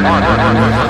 Roda, roda, roda.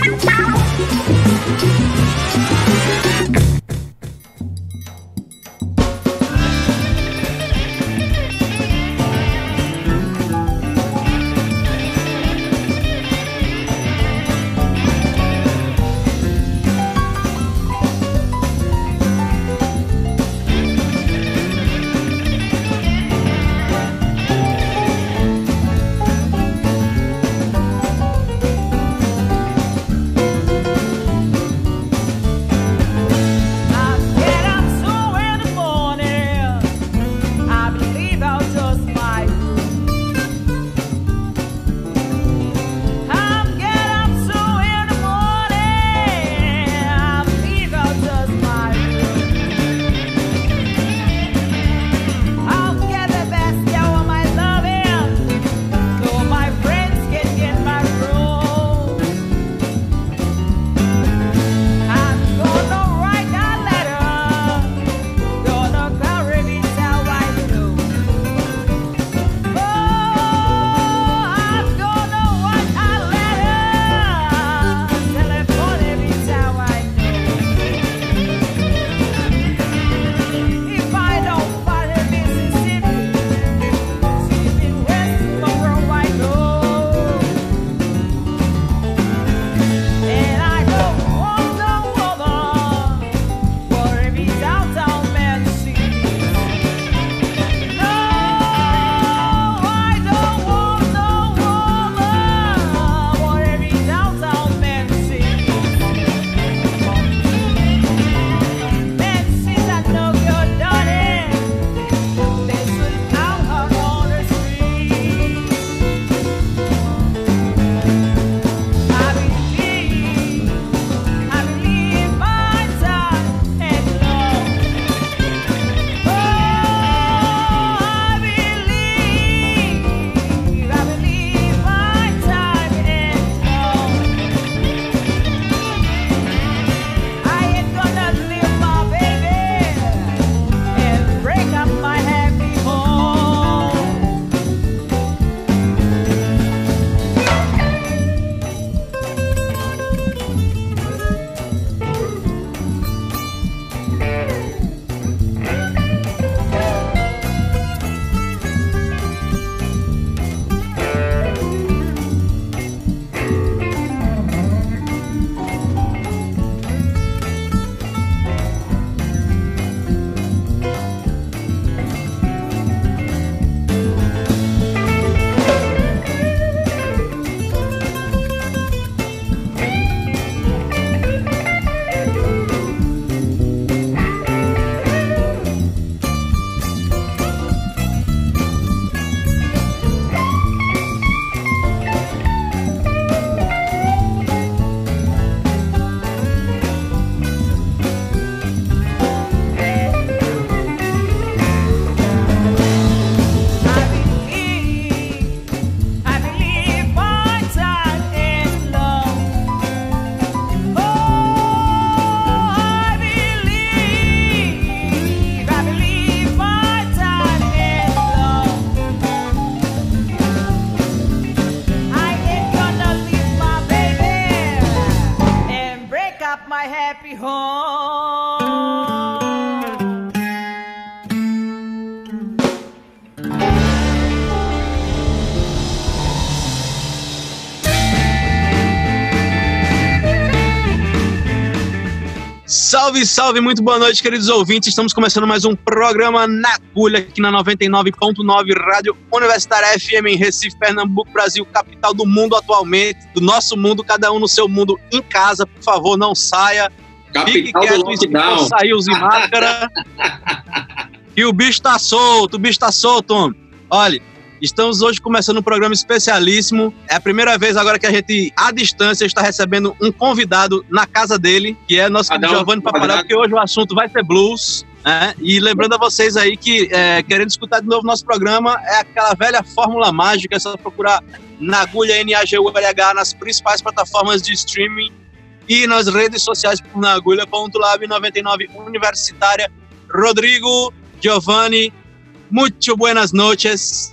Salve, salve, muito boa noite, queridos ouvintes. Estamos começando mais um programa na agulha aqui na 99.9 Rádio Universitária FM em Recife, Pernambuco, Brasil, capital do mundo atualmente, do nosso mundo, cada um no seu mundo em casa. Por favor, não saia. Capital Fique do lockdown. Saiu de máscara. e o bicho tá solto, o bicho tá solto, homem. Olha, Estamos hoje começando um programa especialíssimo. É a primeira vez agora que a gente, à distância, está recebendo um convidado na casa dele, que é nosso querido Giovanni Paparel, porque hoje o assunto vai ser blues. Né? E lembrando a vocês aí que, é, querendo escutar de novo nosso programa, é aquela velha fórmula mágica, é só procurar na agulha NAGULH nas principais plataformas de streaming e nas redes sociais por nagulha.lab99 Universitária. Rodrigo, Giovanni, muito buenas noches.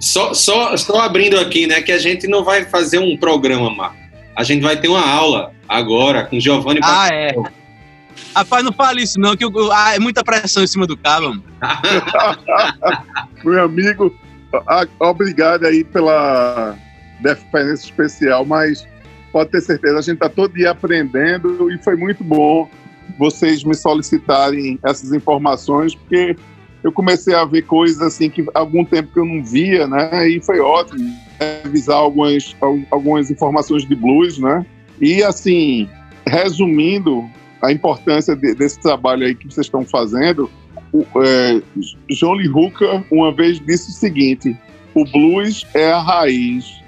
Só, só, só abrindo aqui, né, que a gente não vai fazer um programa, Marco. A gente vai ter uma aula agora com Giovanni Ah, é. Rapaz, não fale isso não, que ah, é muita pressão em cima do cabo. Meu amigo, obrigado aí pela deferência especial, mas pode ter certeza, a gente está todo dia aprendendo e foi muito bom vocês me solicitarem essas informações, porque eu comecei a ver coisas assim que algum tempo que eu não via, né? E foi ótimo revisar algumas, algumas informações de blues, né? E assim, resumindo a importância de, desse trabalho aí que vocês estão fazendo, o, é, John Lee Hooker uma vez disse o seguinte: o blues é a raiz.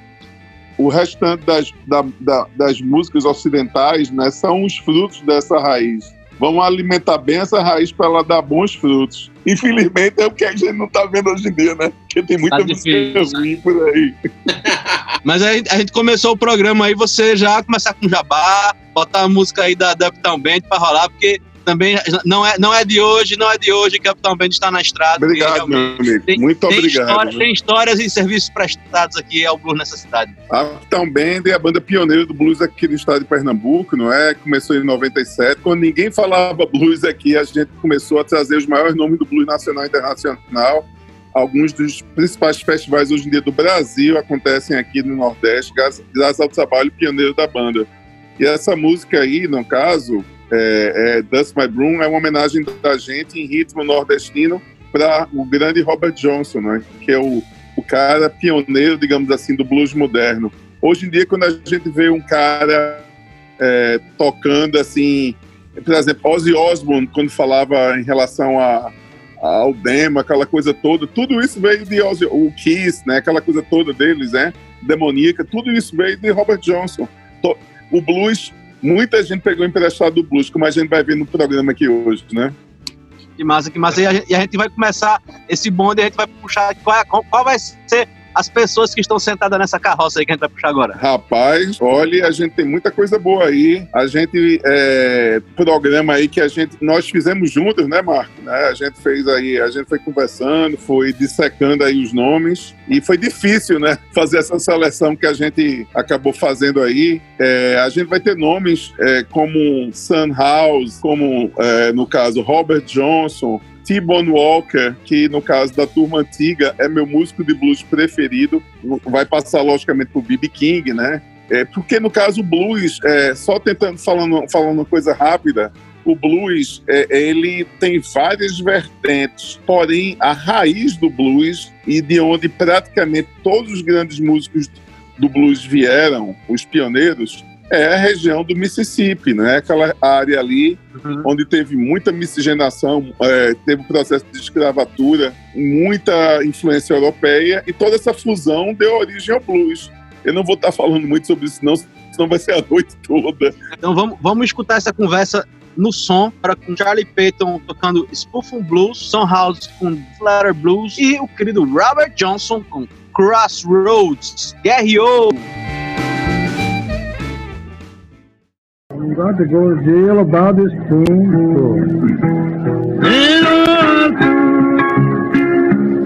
O restante das, da, da, das músicas ocidentais né, são os frutos dessa raiz. Vamos alimentar bem essa raiz para ela dar bons frutos. Infelizmente é o que a gente não está vendo hoje em dia, né? Porque tem muita tá música ruim por aí. Mas aí a gente começou o programa aí, você já começar com jabá, botar a música aí da Uptown Band para rolar, porque também não é, não é de hoje, não é de hoje que a Capitão Band está na estrada. Obrigado, meu amigo. Tem, Muito tem obrigado. Tem histórias e serviços prestados aqui ao blues nessa cidade. A Capitão Band é a banda pioneira do blues aqui no estado de Pernambuco, não é? Começou em 97. Quando ninguém falava blues aqui, a gente começou a trazer os maiores nomes do blues nacional e internacional. Alguns dos principais festivais hoje em dia do Brasil acontecem aqui no Nordeste, graças ao trabalho pioneiro da banda. E essa música aí, no caso, é, é, My Broom é uma homenagem da gente em ritmo nordestino para o grande Robert Johnson, né? que é o, o cara pioneiro, digamos assim, do blues moderno. Hoje em dia, quando a gente vê um cara é, tocando assim, por exemplo, Ozzy Osbourne, quando falava em relação a, ao demo, aquela coisa toda, tudo isso veio de Ozzy, o Kiss, né, aquela coisa toda deles, né, demoníaca, tudo isso veio de Robert Johnson. O blues muita gente pegou emprestado do blues, como a gente vai ver no programa aqui hoje, né? Que massa, que massa. E a gente, e a gente vai começar esse bonde a gente vai puxar qual, é, qual vai ser as pessoas que estão sentadas nessa carroça aí que a gente vai puxar agora? Rapaz, olha, a gente tem muita coisa boa aí. A gente é, programa aí que a gente nós fizemos juntos, né, Marco? Né? A gente fez aí, a gente foi conversando, foi dissecando aí os nomes e foi difícil, né, fazer essa seleção que a gente acabou fazendo aí. É, a gente vai ter nomes é, como Sun House, como é, no caso Robert Johnson, T-Bone Walker, que no caso da turma antiga é meu músico de blues preferido, vai passar logicamente pro B.B. King, né? É, porque no caso o blues, é, só tentando falando, falando uma coisa rápida, o blues é, ele tem várias vertentes, porém a raiz do blues e de onde praticamente todos os grandes músicos do blues vieram, os pioneiros, é a região do Mississippi, né? Aquela área ali uhum. onde teve muita miscigenação, é, teve um processo de escravatura, muita influência europeia e toda essa fusão deu origem ao blues. Eu não vou estar falando muito sobre isso, não, senão vai ser a noite toda. Então vamos, vamos escutar essa conversa no som, para com Charlie Payton tocando Spoofing Blues, Son House com Flatter Blues e o querido Robert Johnson com Crossroads. Guerreou! I'm to go to jail about this spoon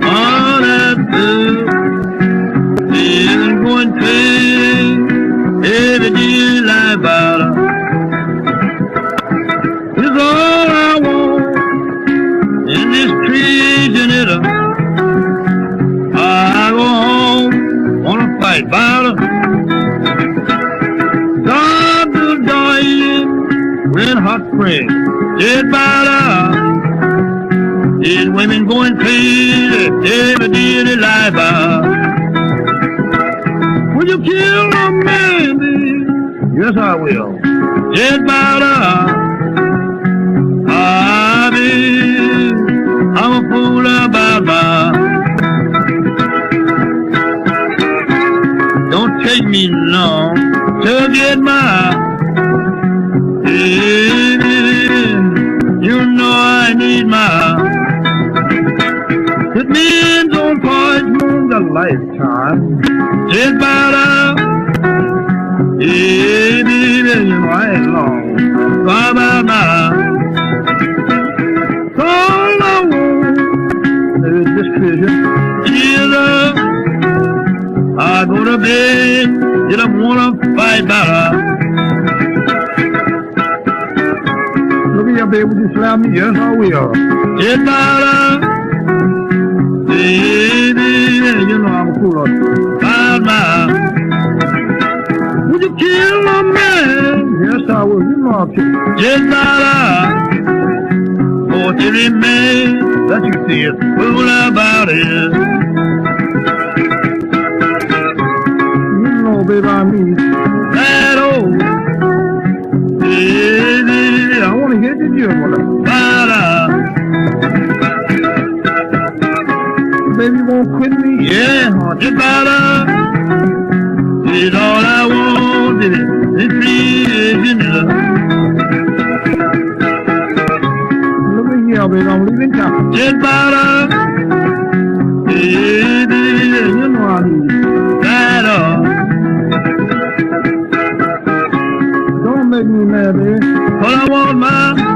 all that is going to every bottle. It's all I want in this. I go home, wanna fight battle. Red hot springs, dead by the These women going crazy every day of their life. Will you kill a man, baby? Yes, I will. Dead by the Ah, baby, I'm a fool about my. Don't take me long to get my. Baby, you know I need my. It means on poison a lifetime. Just about a. Baby, you know I ain't long. Bye bye bye. All I want is this vision. Jesus, I go to bed. You don't wanna fight better. Your baby, would you slap me? Yes, I will. It's better. Baby, you know I'm cool up. Bye bye. Would you kill a man? Yes, I will. You know I'll kill. Yes, better. For to remain that you see it, fool about it. You know, baby, I mean that old. Baby, I want to hear diyorum ona. Para. Baby won't quit me. Yeah, honey, para. Did all I wanted it. It really is Look at here, baby, I'm leaving town. Did para. Did it, you know I need it. Para. Don't make me mad, baby. All I want, man.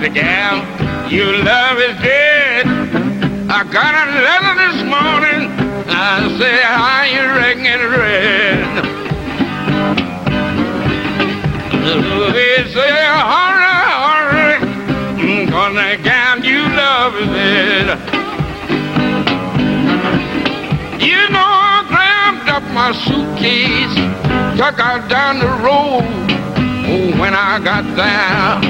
hurry, the gal, your love is dead. I got a letter this morning, I say, how you it red? They say, hurry, hurry, cause the gal you love is dead. You know, I grabbed up my suitcase, took her down the road. Oh, when I got there,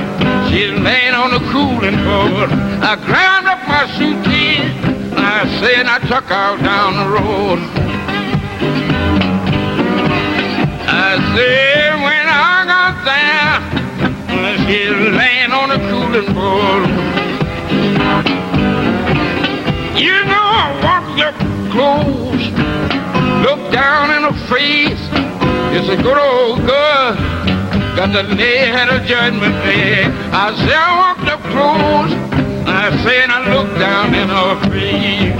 she's laying on the cooling board. I grabbed up my suitcase, I said I took her down the road. I said when I got there, she's laying on the cooling board. You know, I walked up close, looked down in her face. It's a good old girl, got the day at a judgment day. I said, up close, I said, I looked down in her face.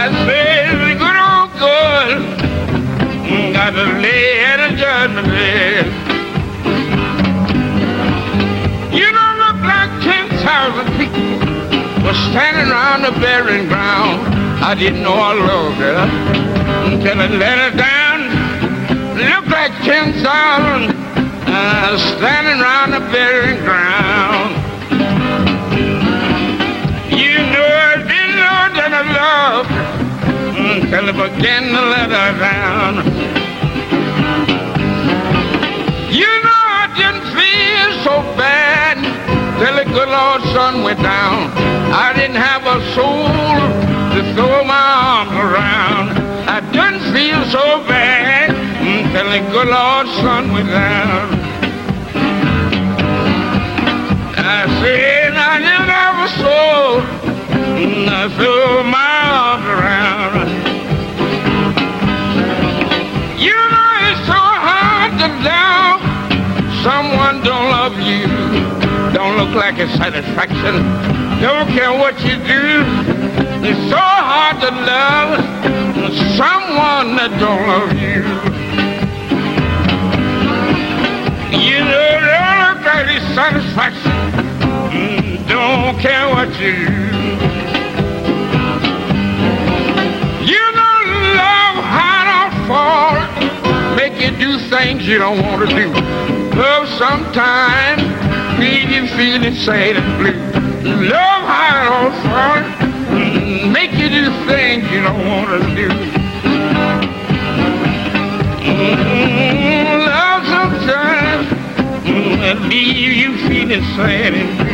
I said, a good old girl, got the day at a judgment day. You don't look like 10,000 people was standing around the burying ground. I didn't know I loved her until I let her down. Looked like 10,000 uh, standing around the burying ground. You know I didn't know that I loved until I began to let her down. You know I didn't feel so bad till the good Lord sun went down. I didn't have a soul to throw my arms around. I didn't feel so bad till the good Lord sun went down. I said I never ever sold, and I threw my arms around. You know it's so hard to love someone don't love you. Don't look like a satisfaction. Don't care what you do. It's so hard to love someone that don't love you. You know, don't like satisfaction. Don't care what you do. You know, love hard on fall. Make you do things you don't want to do. Love sometimes leave you feeling sad and blue. Love hard on fall. Make you do things you don't want to do. Mm, leave you feeling sad.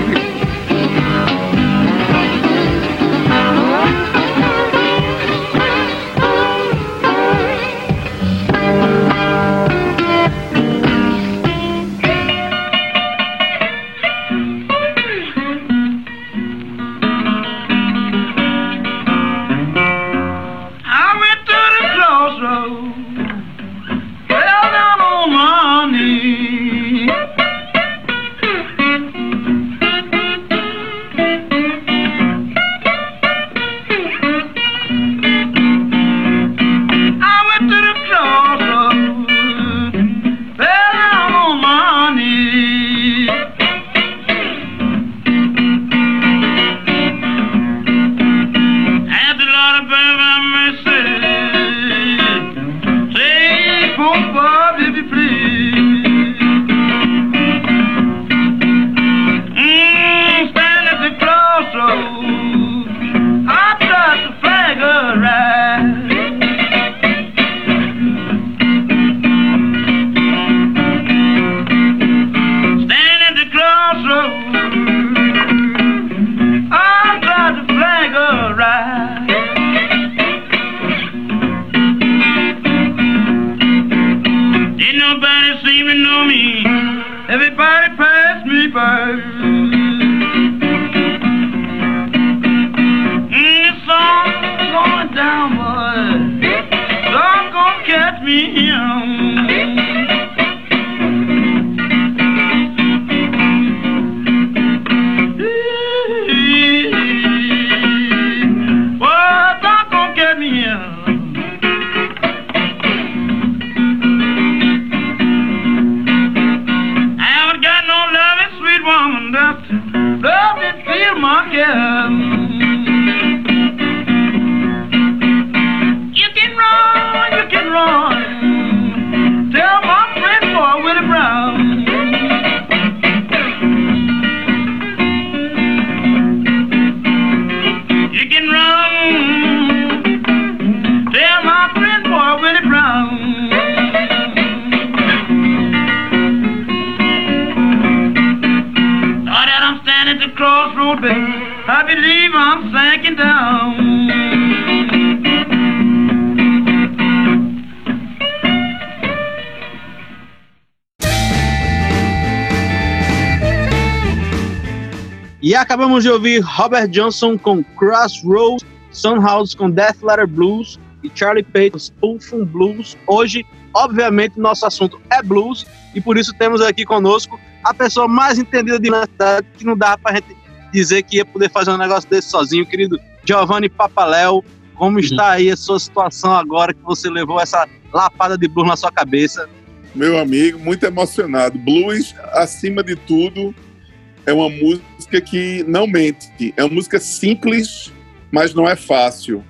Acabamos de ouvir Robert Johnson com Crossroads, Sunhouse com Death Letter Blues e Charlie Payton Spoonful Blues. Hoje, obviamente, nosso assunto é blues e por isso temos aqui conosco a pessoa mais entendida de cidade que não dá pra gente dizer que ia poder fazer um negócio desse sozinho, querido Giovanni Papaléu. Como está aí a sua situação agora que você levou essa lapada de blues na sua cabeça? Meu amigo, muito emocionado. Blues, acima de tudo, é uma música que não mente. É uma música simples, mas não é fácil.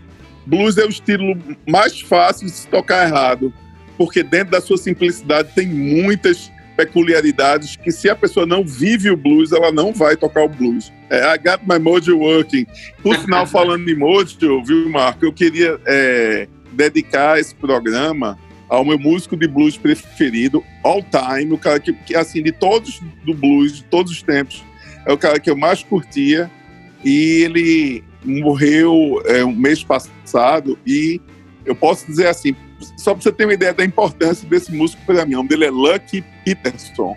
Blues é o estilo mais fácil de se tocar errado, porque dentro da sua simplicidade tem muitas peculiaridades que se a pessoa não vive o blues, ela não vai tocar o blues. É, I got my mojo working. Por final, falando em mojo, viu, Marco, eu queria é, dedicar esse programa ao meu músico de blues preferido, all time, o cara que, que, assim, de todos do blues, de todos os tempos, é o cara que eu mais curtia, e ele morreu é, um mês passado, e eu posso dizer assim, só para você ter uma ideia da importância desse músico para mim, o nome dele é Lucky Peterson.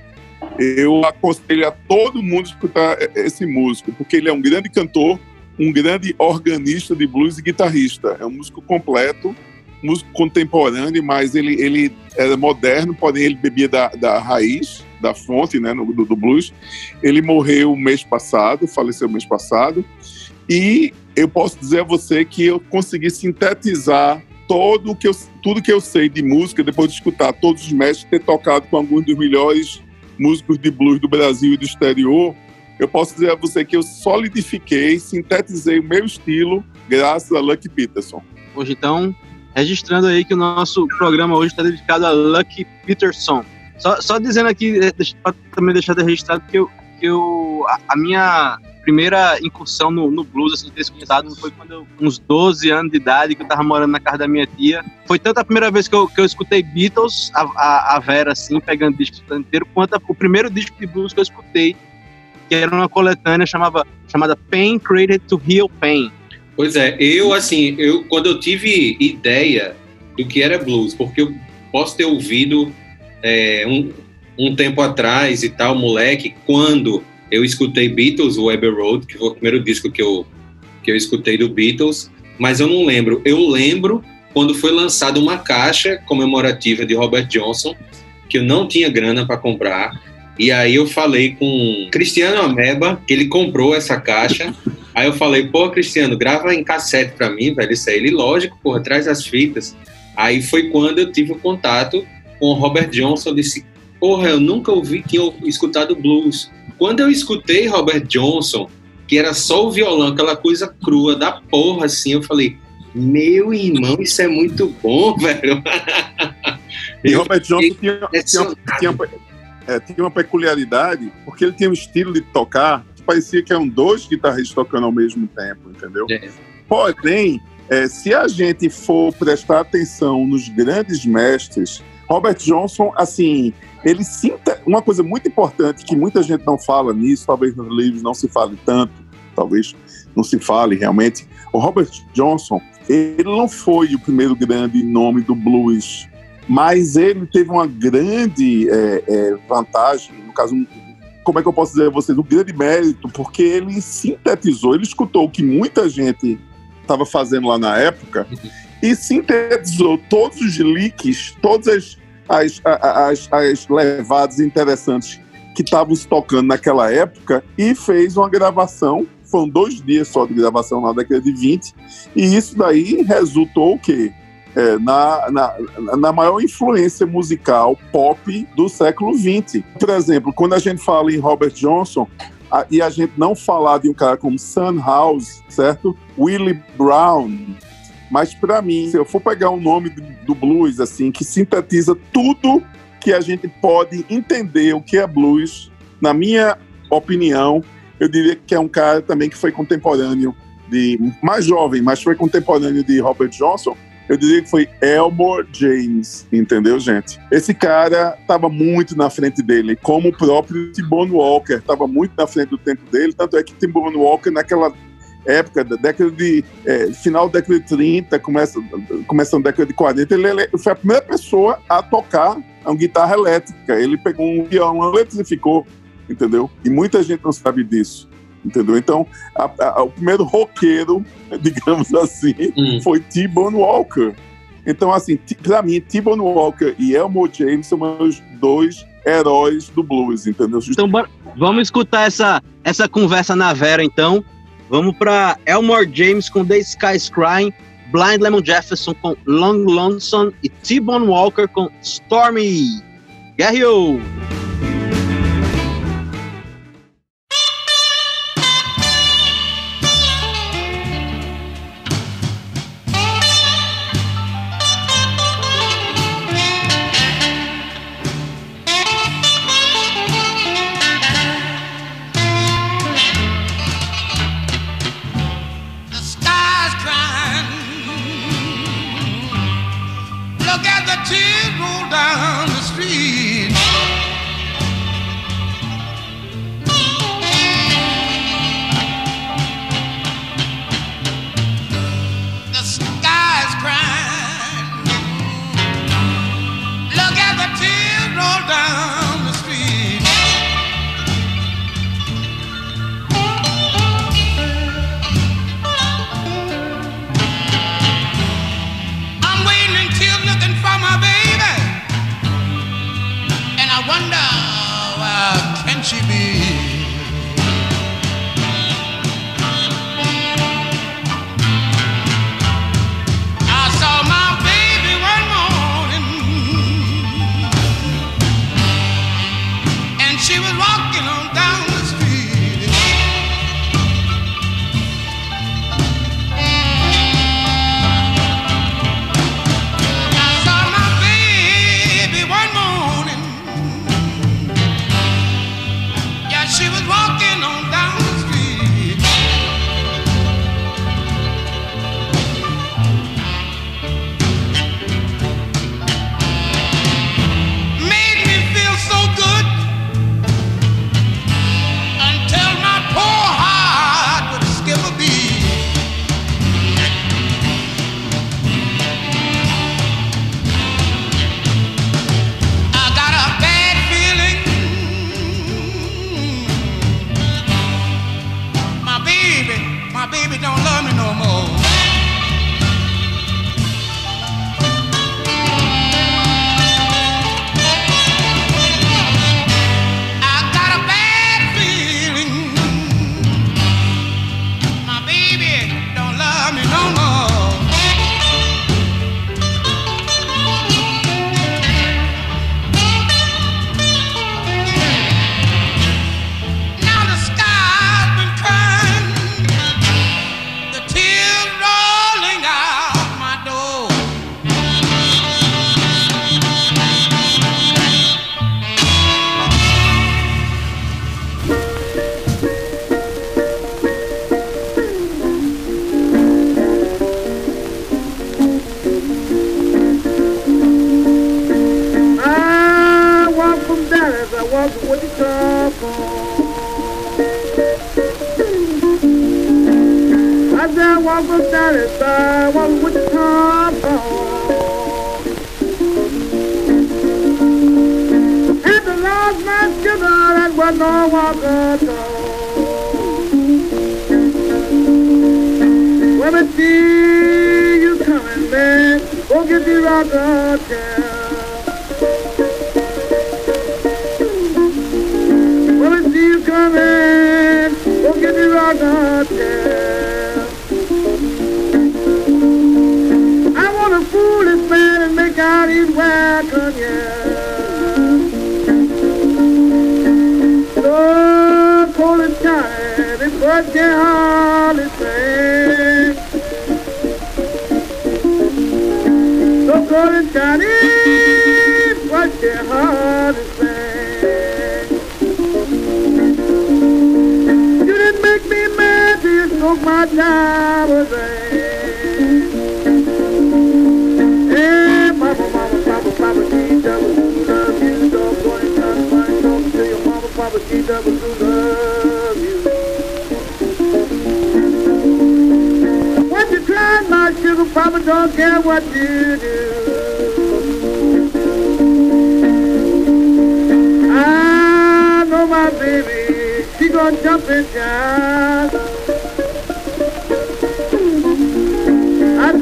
Eu aconselho a todo mundo escutar esse músico, porque ele é um grande cantor, um grande organista de blues e guitarrista. É um músico completo músico contemporâneo, mas ele, ele era moderno, porém ele bebia da, da raiz, da fonte, né, no, do, do blues. Ele morreu mês passado, faleceu mês passado, e eu posso dizer a você que eu consegui sintetizar todo que eu, tudo que eu sei de música depois de escutar todos os mestres, ter tocado com alguns dos melhores músicos de blues do Brasil e do exterior. Eu posso dizer a você que eu solidifiquei, sintetizei o meu estilo graças a Lucky Peterson. Hoje, então, registrando aí que o nosso programa hoje está dedicado a Lucky Peterson. Só, só dizendo aqui, para também deixar de registrado, que, eu, que eu, a, a minha primeira incursão no, no blues, assim, ter escutado, foi quando eu, uns 12 anos de idade, que eu tava morando na casa da minha tia. Foi tanto a primeira vez que eu, que eu escutei Beatles, a, a, a Vera, assim, pegando disco inteiro, quanto a, o primeiro disco de blues que eu escutei, que era uma coletânea chamava, chamada Pain Created to Heal Pain. Pois é, eu, assim, eu, quando eu tive ideia do que era blues, porque eu posso ter ouvido é, um, um tempo atrás e tal, moleque, quando eu escutei Beatles, o Abbey Road, que foi o primeiro disco que eu, que eu escutei do Beatles, mas eu não lembro. Eu lembro quando foi lançada uma caixa comemorativa de Robert Johnson, que eu não tinha grana para comprar. E aí eu falei com Cristiano Ameba, que ele comprou essa caixa. Aí eu falei, pô, Cristiano, grava em cassete para mim, velho. Isso aí, ele, lógico, porra, traz as fitas. Aí foi quando eu tive o contato com o Robert Johnson. Disse, porra, eu nunca ouvi, tinha escutado blues. Quando eu escutei Robert Johnson, que era só o violão, aquela coisa crua da porra, assim, eu falei, meu irmão, isso é muito bom, velho. E Robert Johnson tinha, tinha, tinha, é, tinha, uma peculiaridade, porque ele tinha um estilo de tocar parecia que eram dois guitarristas tocando ao mesmo tempo, entendeu? É. Porém, é, se a gente for prestar atenção nos grandes mestres, Robert Johnson, assim, ele sinta uma coisa muito importante que muita gente não fala nisso, talvez nos livros não se fale tanto, talvez não se fale realmente. O Robert Johnson, ele não foi o primeiro grande nome do blues, mas ele teve uma grande é, é, vantagem, no caso, como é que eu posso dizer a vocês, um grande mérito, porque ele sintetizou, ele escutou o que muita gente estava fazendo lá na época e sintetizou todos os leaks, todas as as, as, as levadas interessantes que estavam se tocando naquela época e fez uma gravação. Foram dois dias só de gravação na década de 20, e isso daí resultou o quê? É, na, na, na, maior influência musical pop do século XX. Por exemplo, quando a gente fala em Robert Johnson, a, e a gente não falar de um cara como Sun House, certo? Willie Brown, mas para mim, se eu for pegar um nome do blues assim que sintetiza tudo que a gente pode entender o que é blues, na minha opinião, eu diria que é um cara também que foi contemporâneo de mais jovem, mas foi contemporâneo de Robert Johnson. Eu diria que foi Elmore James, entendeu, gente? Esse cara estava muito na frente dele, como o próprio T-Bone Walker estava muito na frente do tempo dele. Tanto é que T-Bone Walker, naquela época, da década de. É, final da década de 30, começa, começando da década de 40, ele, ele, foi a primeira pessoa a tocar uma guitarra elétrica. Ele pegou um violão, eletrificou, entendeu? E muita gente não sabe disso. Entendeu? Então, a, a, o primeiro roqueiro, digamos assim, hum. foi T-Bone Walker. Então, assim, para mim, T-Bone Walker e Elmore James são meus dois heróis do blues, entendeu? Então, vamos escutar essa, essa conversa na Vera, então. Vamos para Elmore James com The Sky's Crying, Blind Lemon Jefferson com Long Lonesome e T-Bone Walker com Stormy. Guerreiro!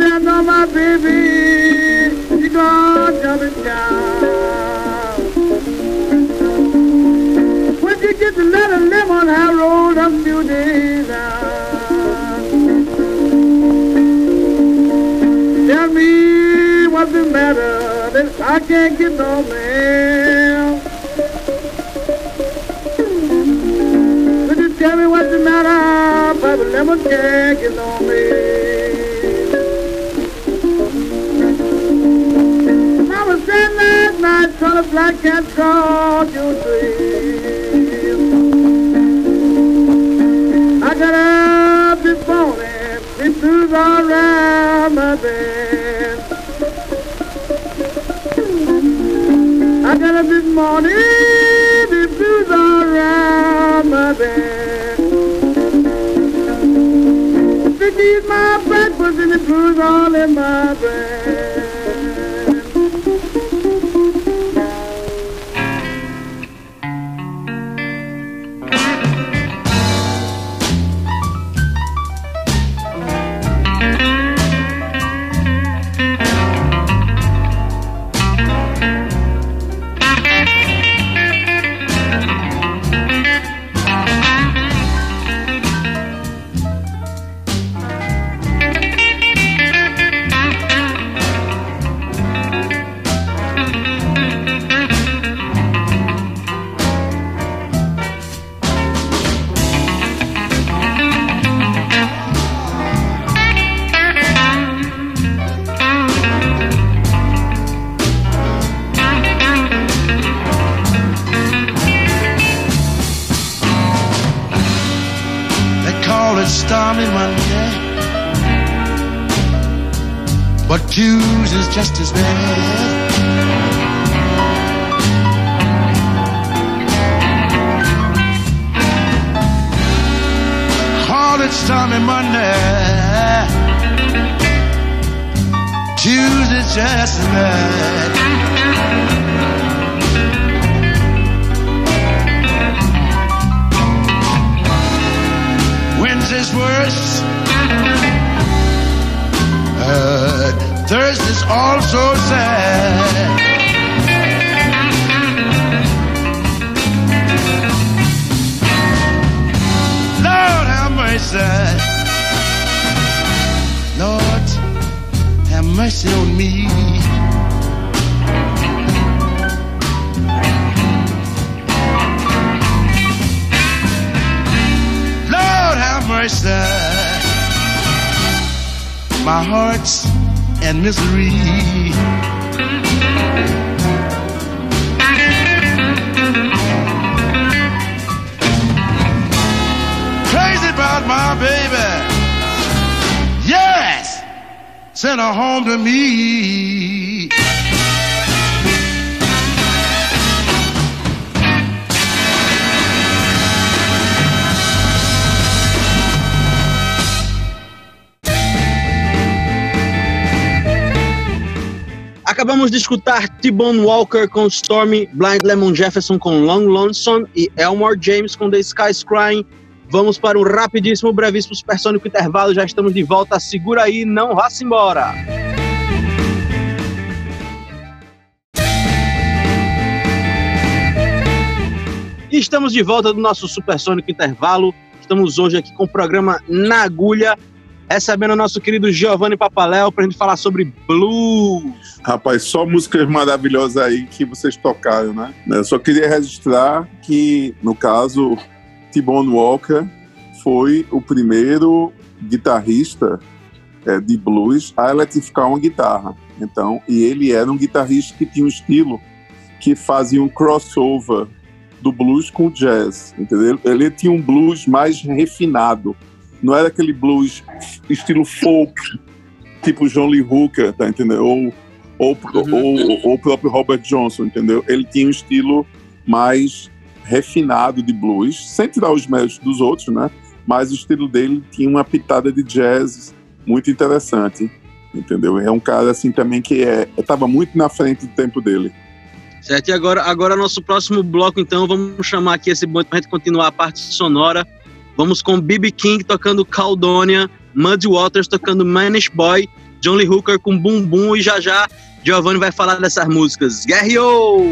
hand on my baby, she gone jumping down. When you get to let her live on how rolled a few days Tell me what's the matter that I can't get no man. Could you tell me what's the matter, but the lemon can't get no man. black cat called you sleep. I got up this morning, it was around my bed. I got up this morning, it was around my bed. It eat my breakfast and it was all in my bed. it's Sunday, Monday. Tuesday's just night. Wednesday's worse. Uh, Thursday's also sad. Lord have mercy on me. Lord have mercy. My heart's in misery. About my baby. Yes, send her home to me. Acabamos de escutar T-Bone Walker com Stormy, Blind Lemon Jefferson com Long Lonesome e Elmore James com The Sky's Crying. Vamos para um rapidíssimo, brevíssimo, supersônico intervalo. Já estamos de volta. Segura aí, não vá-se embora. Estamos de volta do nosso supersônico intervalo. Estamos hoje aqui com o programa Na Agulha, recebendo o nosso querido Giovanni Papaléu para a gente falar sobre blues. Rapaz, só músicas maravilhosas aí que vocês tocaram, né? Eu só queria registrar que, no caso, T-Bone Walker foi o primeiro guitarrista é, de blues a eletrificar uma guitarra. Então, e ele era um guitarrista que tinha um estilo que fazia um crossover do blues com o jazz, entendeu? Ele tinha um blues mais refinado. Não era aquele blues estilo folk, tipo John Lee Hooker, tá entendendo? Ou, ou, ou, ou o próprio Robert Johnson, entendeu? Ele tinha um estilo mais refinado de blues, sem tirar os méritos dos outros, né? Mas o estilo dele tinha uma pitada de jazz muito interessante, entendeu? É um cara assim também que é estava muito na frente do tempo dele. Certo, e agora, agora nosso próximo bloco, então, vamos chamar aqui esse bonde para gente continuar a parte sonora. Vamos com B.B. King tocando Caldonia, Muddy Waters tocando Manish Boy, John Lee Hooker com Bum Bum e já já Giovanni vai falar dessas músicas. Guerreou!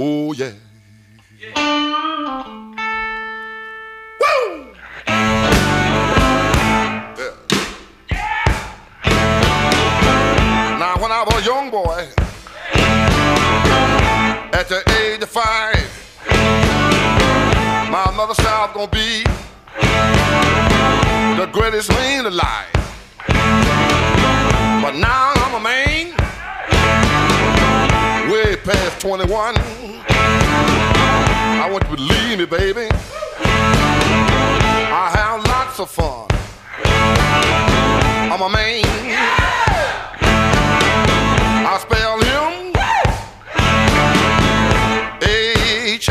Oh yeah. When I was a young boy, at the age of five, my mother said I was gonna be the greatest man alive. But now I'm a man, past 21. I want you to believe me, baby. I have lots of fun. I'm a man. I spell him H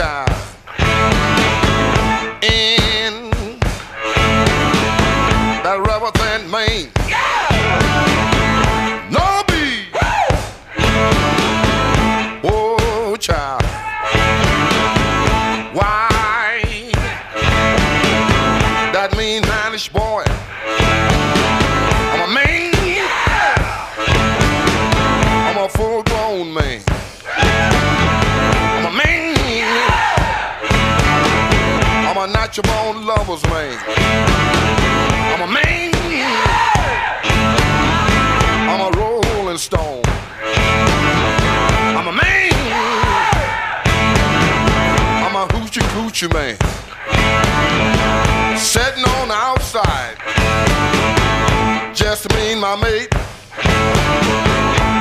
man. Sitting on the outside. Just me and my mate.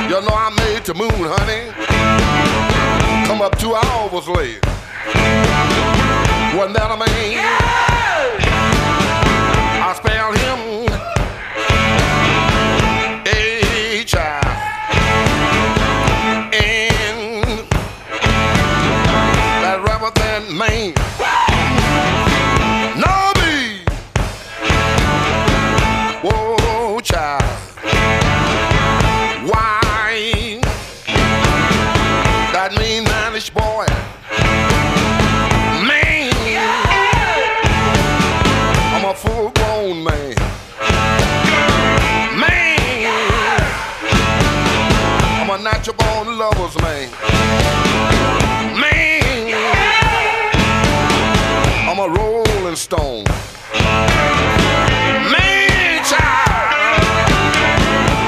You know I made the moon, honey. Come up two hours late. Wasn't that a man? Natural born lover's man. Man. I'm a rolling stone. Man, child.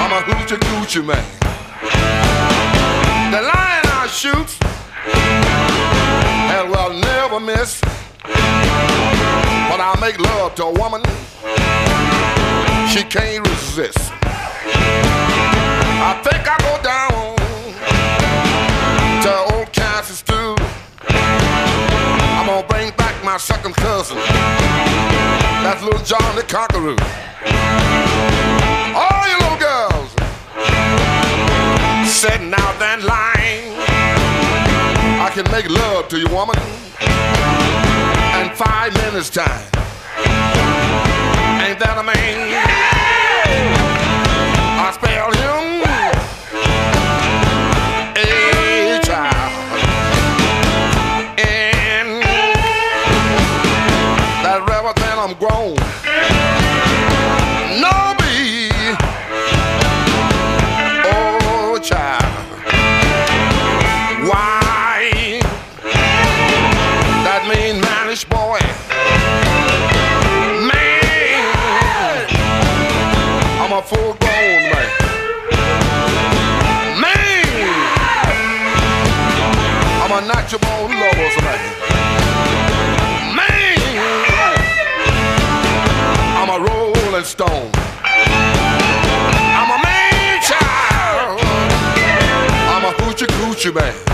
I'm a hoochie coochie man. The lion I shoot, and will never miss. When I make love to a woman, she can't resist. I think I my second cousin. That's little John the Conqueror. All you little girls sitting out that line. I can make love to you, woman, in five minutes time. Ain't that a man? I spell him I'm a natural lover's man. Man. I'm a rolling stone. I'm a man child. I'm a hoochie coochie man.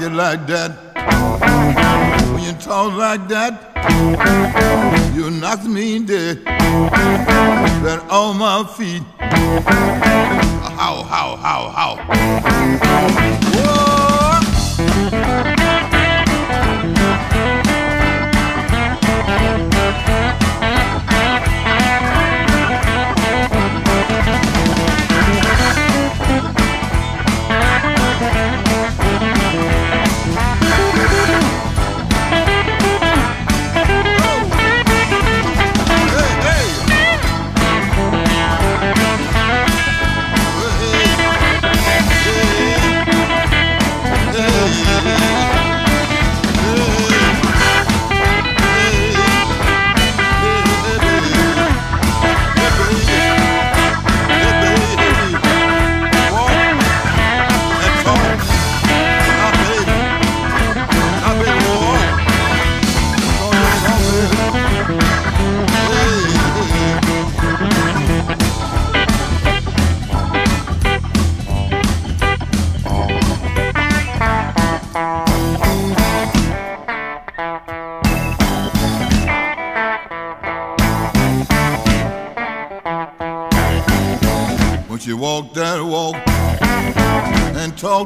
Like it like that.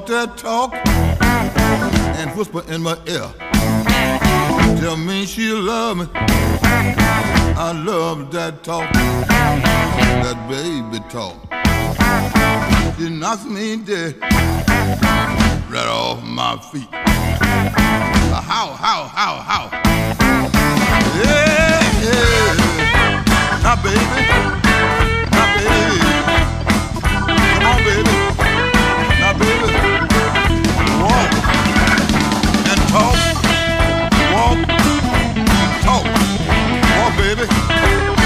That talk and whisper in my ear, tell me she love me. I love that talk, that baby talk. She knocks me dead right off my feet. How, how, how, how? Yeah, yeah. Now, baby, now, baby. Come on, baby. Baby.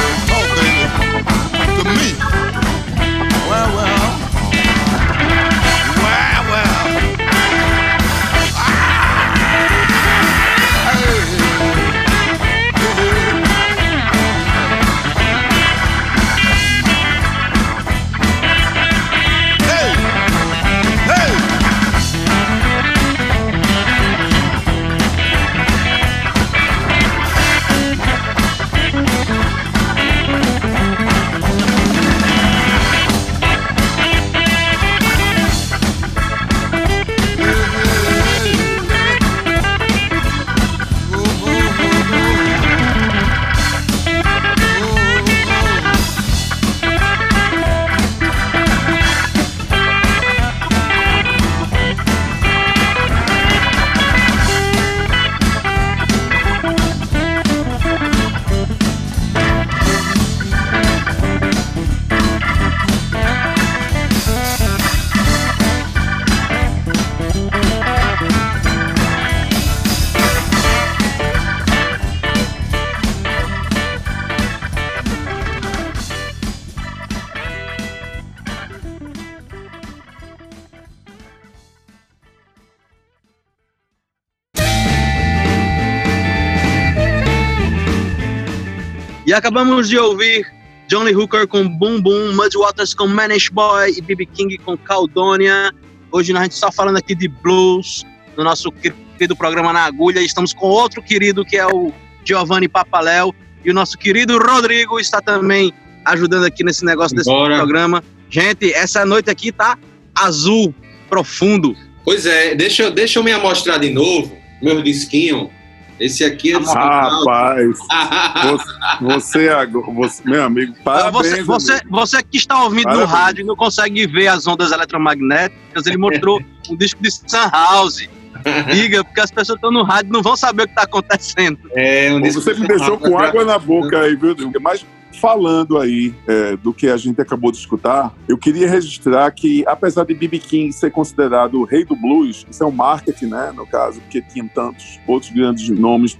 E acabamos de ouvir Johnny Hooker com Boom Boom, Muddy Waters com Manish Boy e B.B. King com Caldonia. Hoje a gente está falando aqui de blues no nosso querido programa Na Agulha. Estamos com outro querido que é o Giovanni Papaléu e o nosso querido Rodrigo está também ajudando aqui nesse negócio desse Bora. programa. Gente, essa noite aqui tá azul, profundo. Pois é, deixa, eu- deixa eu me amostrar de novo, meu disquinho. Esse aqui é do Rapaz, você, você, agora- você- meu amigo, parabéns. você, você, amigo. você que está ouvindo no Parabéns. rádio e não consegue ver as ondas eletromagnéticas, ele mostrou um disco de Sunhouse. Diga, porque as pessoas estão no rádio não vão saber o que está acontecendo. É um disco Você me deixou com água na boca aí, viu? Diego? Mas falando aí é, do que a gente acabou de escutar, eu queria registrar que, apesar de B.B. King ser considerado o rei do blues, isso é um marketing, né, no caso, porque tinha tantos outros grandes nomes,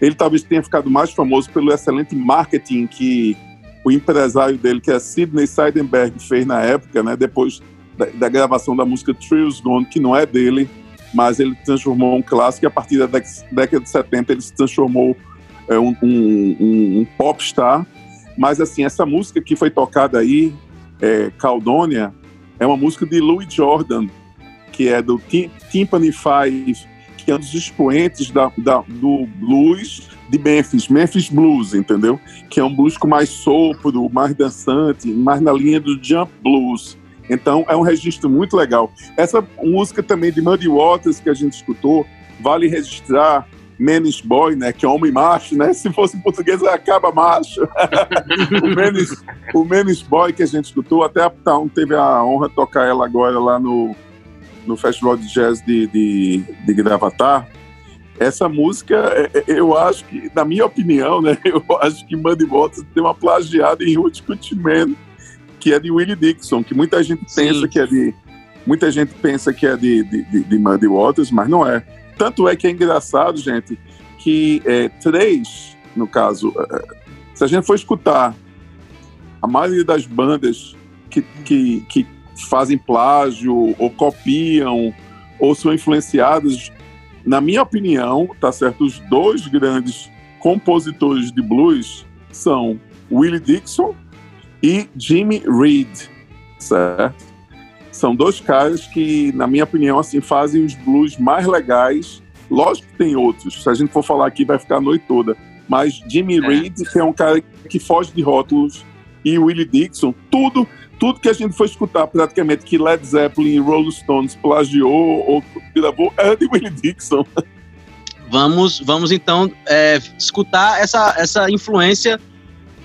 ele talvez tenha ficado mais famoso pelo excelente marketing que o empresário dele, que é Sidney Seidenberg, fez na época, né, depois da, da gravação da música Trills Gone, que não é dele, mas ele transformou um clássico e a partir da década de 70 ele se transformou é, um, um, um, um popstar mas, assim, essa música que foi tocada aí, é, Caldônia, é uma música de Louis Jordan, que é do Tim Timpani Five, que é um dos expoentes da, da, do blues de Memphis, Memphis Blues, entendeu? Que é um blues com mais sopro, mais dançante, mais na linha do jump blues. Então é um registro muito legal. Essa música também de Muddy Waters que a gente escutou, vale registrar Menis Boy, né? Que é homem macho, né? Se fosse em português, acaba macho. o, Menis, o Menis Boy que a gente escutou, até a Uptown teve a honra de tocar ela agora lá no, no Festival de Jazz de, de, de Gravatar. Essa música, é, é, eu acho que, na minha opinião, né? Eu acho que Muddy Waters tem uma plagiada em Ruth Man, que é de Willie Dixon, que muita gente pensa Sim. que é de. Muita gente pensa que é de, de, de, de Muddy Waters, mas não é. Tanto é que é engraçado, gente, que é, três, no caso, é, se a gente for escutar a maioria das bandas que, que, que fazem plágio ou copiam ou são influenciados, na minha opinião, tá certo, os dois grandes compositores de blues são Willie Dixon e Jimmy Reed, certo? São dois caras que, na minha opinião, assim, fazem os blues mais legais. Lógico que tem outros. Se a gente for falar aqui, vai ficar a noite toda. Mas Jimmy é. Reed, é um cara que foge de rótulos, e Willie Dixon, tudo, tudo que a gente foi escutar praticamente que Led Zeppelin e Rolling Stones plagiou ou gravou é de Willie Dixon. Vamos, vamos então é, escutar essa, essa influência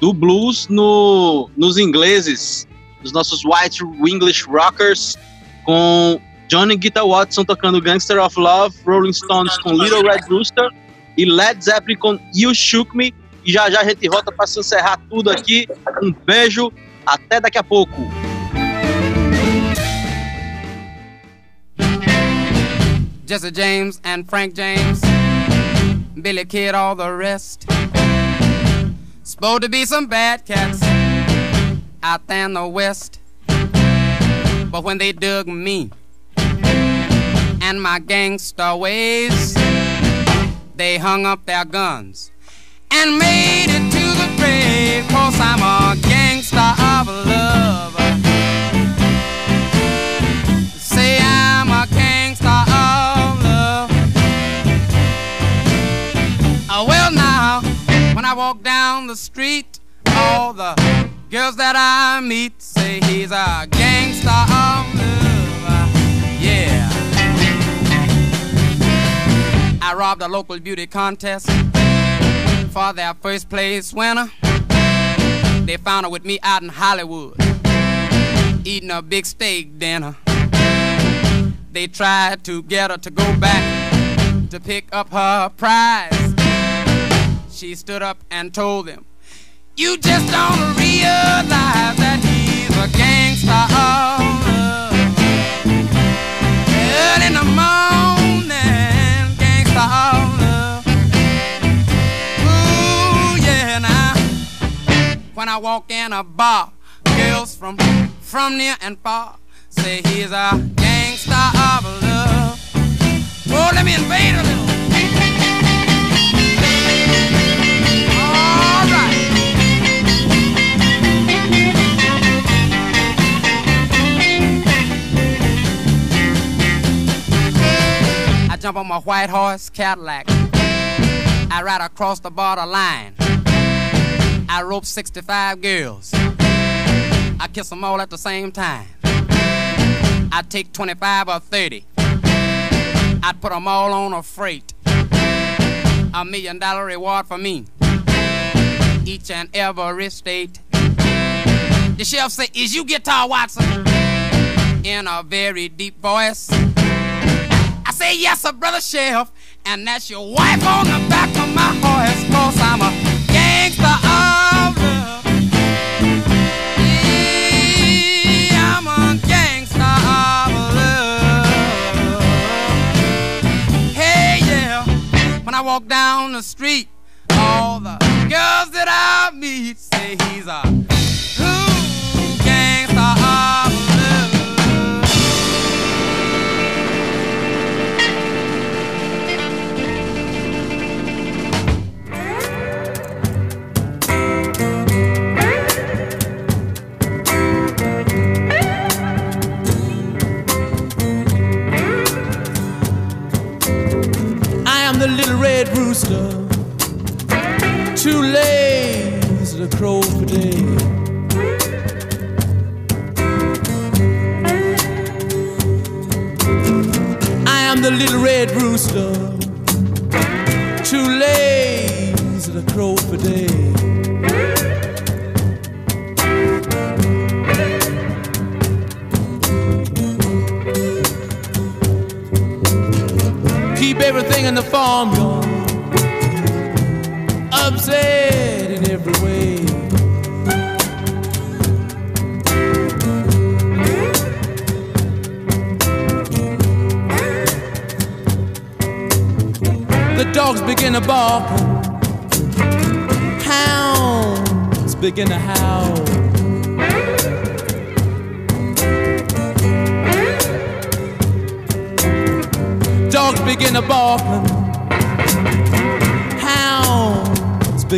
do blues no, nos ingleses dos nossos White English Rockers, com Johnny Guitar Watson tocando Gangster of Love, Rolling Stones com Little Red Rooster e Led Zeppelin com You Shook Me. E já já a gente volta para encerrar tudo aqui. Um beijo, até daqui a pouco. Jesse James and Frank James, Billy Kid, all the rest. Supposed to be some bad cats. out there in the west. But when they dug me and my gangster ways, they hung up their guns and made it to the grave. Cause I'm a gangster of love. Say I'm a gangster of love. Oh, well, now, when I walk down the street, all the Girls that I meet say he's a gangster of love. Yeah. I robbed a local beauty contest for their first place winner. They found her with me out in Hollywood, eating a big steak dinner. They tried to get her to go back to pick up her prize. She stood up and told them you just don't realize that he's a gangster of love. Early in the morning, gangster of love. Ooh, yeah, now. When I walk in a bar, girls from from near and far say he's a gangster of love. Oh, let me invade a little. Jump on my white horse Cadillac. I ride across the border line. I rope 65 girls. I kiss them all at the same time. I take 25 or 30. I'd put them all on a freight. A million dollar reward for me. Each and every state. The sheriff say, is you Guitar Watson? In a very deep voice I say yes, a brother sheriff, and that's your wife on the back of my horse, cause I'm a gangster of love. Yeah, I'm a gangster of love. Hey, yeah, when I walk down the street, all the girls that I meet say he's a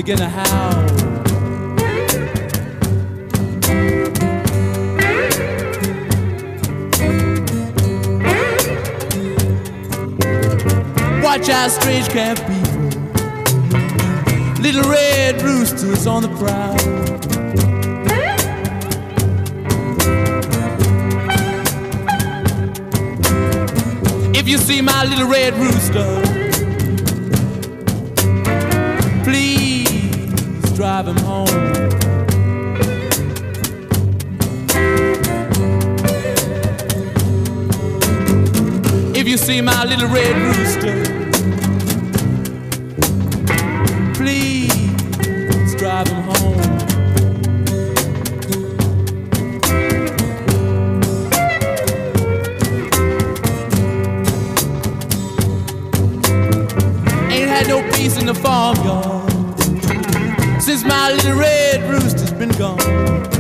begin to howl. Watch out, strange camp people. Little red roosters on the prowl. If you see my little red rooster, please drive him home. If you see my little red rooster, please drive him home. Ain't had no peace in the farmyard since my little red rooster's been gone.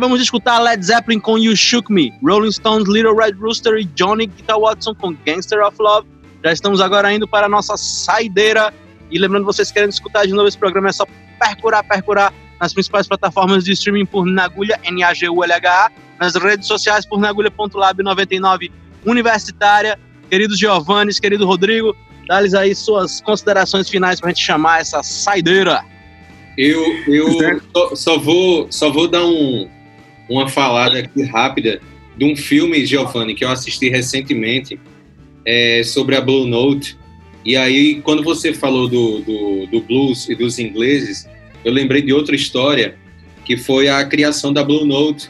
Acabamos de escutar Led Zeppelin com You Shook Me, Rolling Stones, Little Red Rooster e Johnny Guitar Watson com Gangster of Love. Já estamos agora indo para a nossa saideira. E lembrando, vocês querem escutar de novo esse programa, é só percurar, percurar nas principais plataformas de streaming por Nagulha, N-A-G-U-L-H-A, nas redes sociais por Nagulha.lab99 Universitária. Querido Giovanni, querido Rodrigo, dá-lhes aí suas considerações finais para a gente chamar essa saideira. Eu, eu só, só vou, só vou dar um, uma falada aqui rápida de um filme, Giovanni, que eu assisti recentemente é, sobre a Blue Note. E aí, quando você falou do, do, do blues e dos ingleses, eu lembrei de outra história, que foi a criação da Blue Note,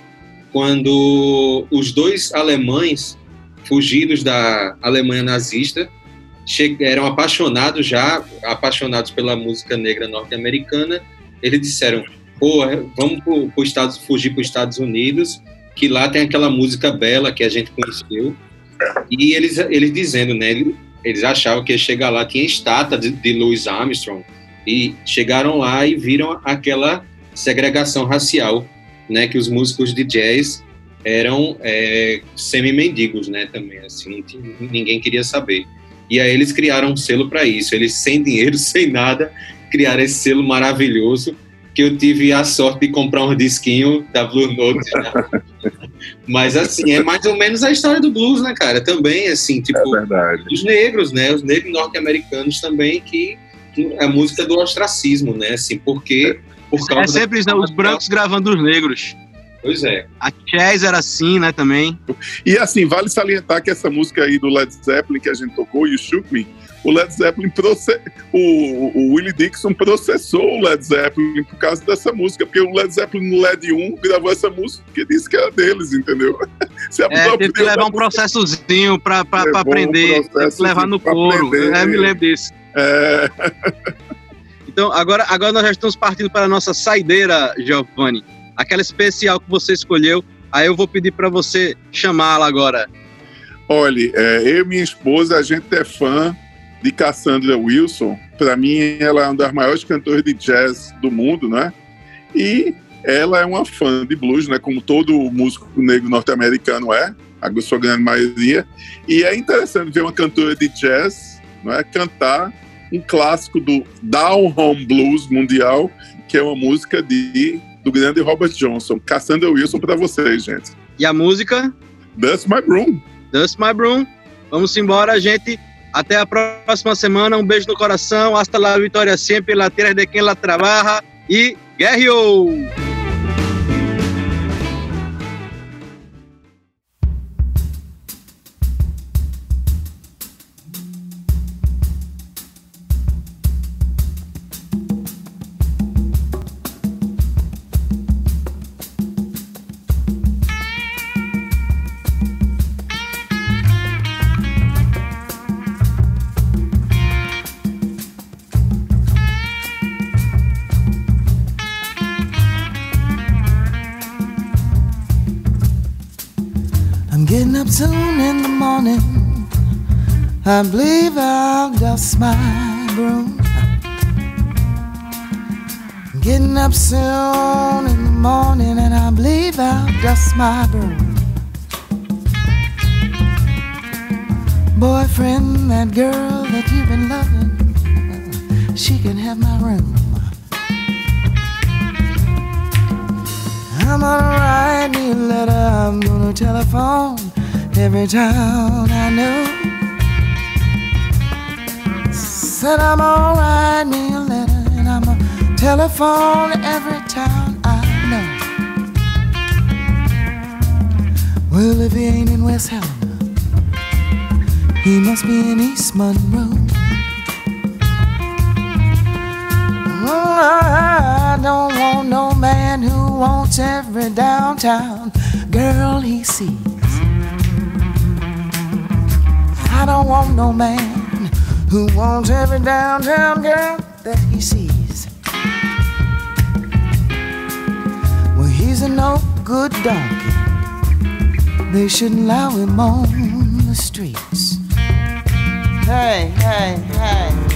quando os dois alemães fugidos da Alemanha nazista eram apaixonados já, apaixonados pela música negra norte-americana, eles disseram, pô, vamos pro, pro Estados, fugir para os Estados Unidos, que lá tem aquela música bela que a gente conheceu, e eles, eles dizendo, né, ele- eles achavam que ia chegar lá, tinha estátua de, de Louis Armstrong, e chegaram lá e viram aquela segregação racial, né, que os músicos de jazz eram é, semi-mendigos, né, também, assim, ninguém queria saber. E aí eles criaram um selo para isso, eles sem dinheiro, sem nada, criaram esse selo maravilhoso, que eu tive a sorte de comprar um disquinho da Blue Note. né? Mas assim, é mais ou menos a história do blues, né, cara? Também, assim, tipo, É os negros, né? Os negros norte-americanos também, que, é a música do ostracismo, né? Assim, porque por É causa da- sempre isso, né? os brancos gravando os negros. Pois é. A Chess era assim, né, também. E assim, vale salientar que essa música aí do Led Zeppelin que a gente tocou, You Shook Me, o Led Zeppelin o, o Willie Dixon processou o Led Zeppelin por causa dessa música, porque o Led Zeppelin no LED 1 gravou essa música porque disse que era deles, entendeu? Se É, teve que levar um processozinho Levou um aprender, teve que levar no couro. É, me lembro disso. É, Então, agora, agora nós já estamos partindo para a nossa saideira, Giovanni. Aquela especial que você escolheu. Aí eu vou pedir para você chamá-la agora. olha, é, eu e minha esposa, a gente é fã de Cassandra Wilson. Para mim, ela é uma das maiores cantoras de jazz do mundo, né? E ela é uma fã de blues, né? Como todo músico negro norte-americano é, a sua grande maioria. E é interessante ver uma cantora de jazz, não é, cantar um clássico do Down Home Blues mundial, que é uma música de do grande Robert Johnson. Cassandra Wilson para vocês, gente. E a música, That's My Broom. Dust My Broom. Vamos embora, gente. Até a próxima semana. Um beijo no coração. Hasta la vitória sempre. La tierra de quem la trabaja. E guerreou! I believe I'll dust my broom. Getting up soon in the morning, and I believe I'll dust my broom. Boyfriend, that girl that you've been loving, she can have my room. I'm gonna write me a letter, I'm gonna telephone every town I know. Said I'm write me a letter and I'm gonna telephone every town I know. Well, if he ain't in West Helena, he must be in East Monroe. Oh, I don't want no man who wants every downtown girl he sees. I don't want no man who wants every downtown girl that he sees. Well, he's a no good donkey. They shouldn't allow him on the streets. Hey, hey, hey.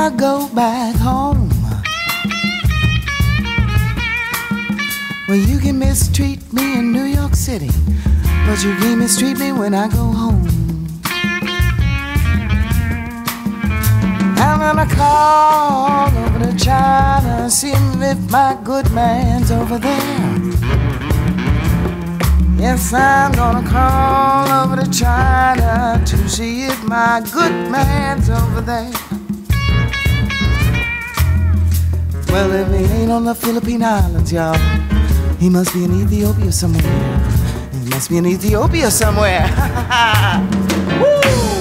I'll go back home. Well, you can mistreat me in New York City, but you can't mistreat me when I go home. I'm gonna call over to China, see if my good man's over there. Yes, I'm gonna call over to China to see if my good man's over there. Well, if he ain't on the Philippine Islands, y'all, he must be in Ethiopia somewhere. He must be in Ethiopia somewhere.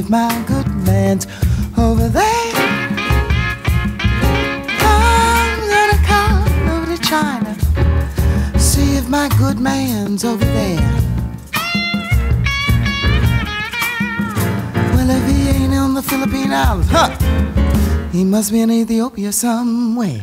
If my good man's over there. I'm gonna call over to China, see if my good man's over there. Well, if he ain't on the Philippine Islands, huh? He must be in Ethiopia somewhere.